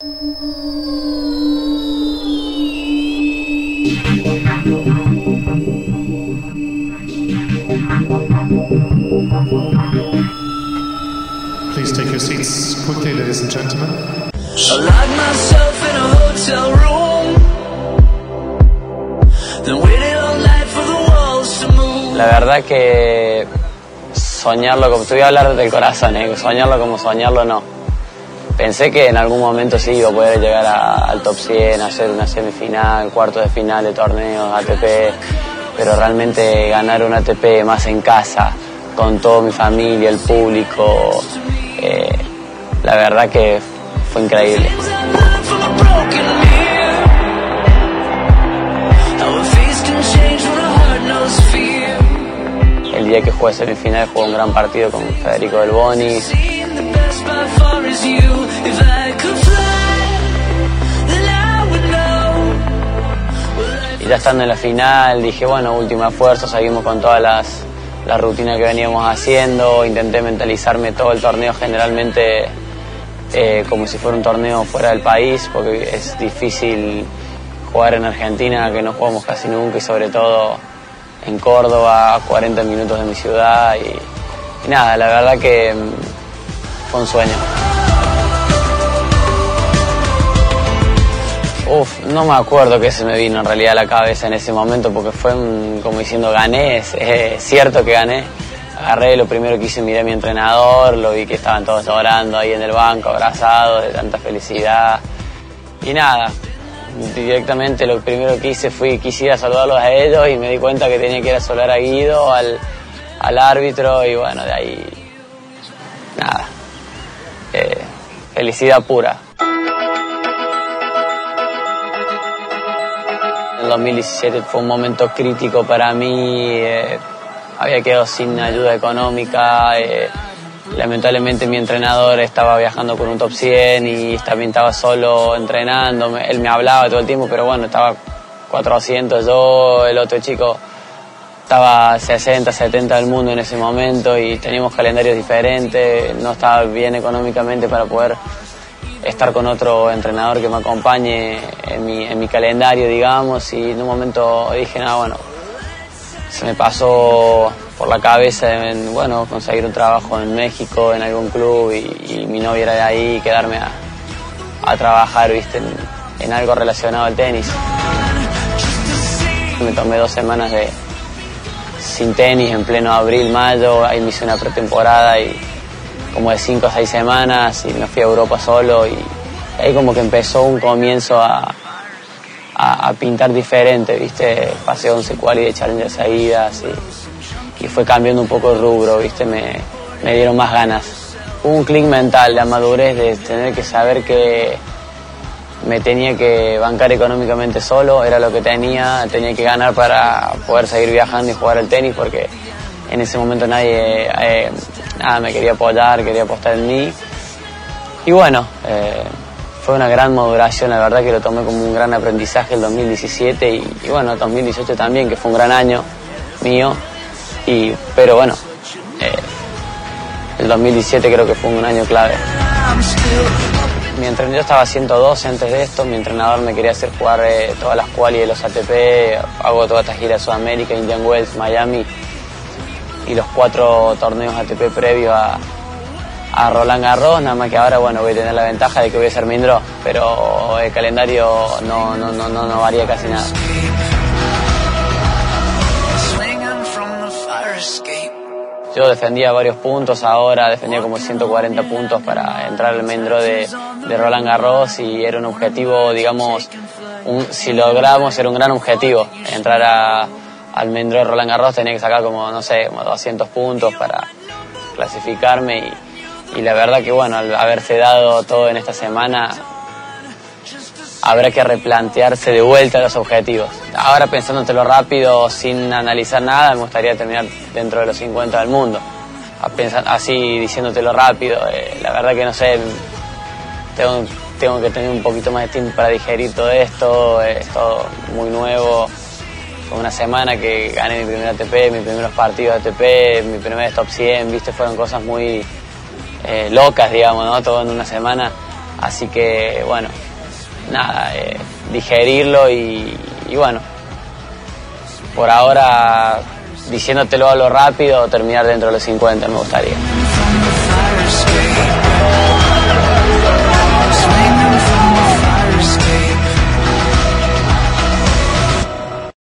Please take your seats quickly, ladies and gentlemen. I locked myself in a hotel room. Then waited all night for the walls to move. La verdad que soñarlo, como te voy a hablar del corazón, ¿eh? soñarlo como soñarlo no. Pensé que en algún momento sí iba a poder llegar al top 100, hacer una semifinal, cuarto de final de torneos, ATP, pero realmente ganar un ATP más en casa, con toda mi familia, el público, eh, la verdad que fue increíble. El día que jugué semifinal jugué un gran partido con Federico Del Boni, Y ya estando en la final dije, bueno, último esfuerzo, seguimos con todas las, las rutinas que veníamos haciendo, intenté mentalizarme todo el torneo generalmente eh, como si fuera un torneo fuera del país, porque es difícil jugar en Argentina, que no jugamos casi nunca, y sobre todo en Córdoba, a 40 minutos de mi ciudad, y, y nada, la verdad que mm, fue un sueño. No me acuerdo qué se me vino en realidad a la cabeza en ese momento porque fue un- como diciendo gané, es, cierto que gané. Agarré, lo primero que hice miré a mi entrenador, lo vi que estaban todos llorando ahí en el banco, abrazados de tanta felicidad. Y nada, directamente lo primero que hice fue quisiera saludarlos a ellos y me di cuenta que tenía que ir a saludar a Guido, al, al árbitro y bueno, de ahí nada. Eh, felicidad pura. El 2017 fue un momento crítico para mí. eh, había quedado sin ayuda económica. eh, lamentablemente mi entrenador estaba viajando con un top 100 y también estaba solo entrenando. Él me hablaba todo el tiempo, pero bueno, estaba 400 yo, el otro chico estaba 60, 70 del mundo en ese momento y teníamos calendarios diferentes. No estaba bien económicamente para poder estar con otro entrenador que me acompañe en mi, en mi calendario, digamos, y en un momento dije, nada, bueno, se me pasó por la cabeza, en, bueno, conseguir un trabajo en México, en algún club, y, y mi novia era de ahí, quedarme a, trabajar, viste, en, en algo relacionado al tenis. Me tomé dos semanas de sin tenis en pleno abril, mayo, ahí me hice una pretemporada y como de cinco o seis semanas y me fui a Europa solo y ahí como que empezó un comienzo a, a, pintar diferente, ¿viste? Pasé 11 quali de Challenger seguidas y, y fue cambiando un poco el rubro, ¿viste? Me, me dieron más ganas. Hubo un clic mental, la madurez de tener que saber que me tenía que bancar económicamente solo, era lo que tenía, tenía que ganar para poder seguir viajando y jugar al tenis porque en ese momento nadie eh, nada, me quería apoyar, quería apostar en mí. Y bueno, eh, fue una gran maduración, la verdad que lo tomé como un gran aprendizaje el 2017 y, y bueno, el 2018 también, que fue un gran año mío. Y, pero bueno, eh, el 2017 creo que fue un año clave. Mi entrenador yo estaba 112 antes de esto, mi entrenador me quería hacer jugar eh, todas las quali de los ATP, hago toda esta gira de Sudamérica, Indian Wells, Miami y los cuatro torneos ATP previos a, a Roland Garros, nada más que ahora bueno voy a tener la ventaja de que voy a ser Mindro, pero el calendario no, no, no, no, no varía casi nada. Yo defendía varios puntos ahora, defendía como 140 puntos para entrar al main draw de, de Roland Garros y era un objetivo, digamos, si logramos era un gran objetivo, entrar a- al main draw de Roland Garros tenía que sacar como, no sé, como 200 puntos para clasificarme y, la verdad que bueno, al haberse dado todo en esta semana, habrá que replantearse de vuelta los objetivos. Ahora pensándotelo rápido, sin analizar nada, me gustaría terminar dentro de los 50 del mundo. Así diciéndotelo rápido, eh, la verdad que no sé, tengo, tengo que tener un poquito más de tiempo para digerir todo esto, eh, es todo muy nuevo una semana que gané mi primer ATP, mis primeros partidos de ATP, mi primer top 100, viste, fueron cosas muy eh, locas, digamos. Todo en una semana. Así que, bueno, nada, eh, digerirlo y bueno, por ahora diciéndotelo a lo rápido, terminar dentro de los 50 me gustaría.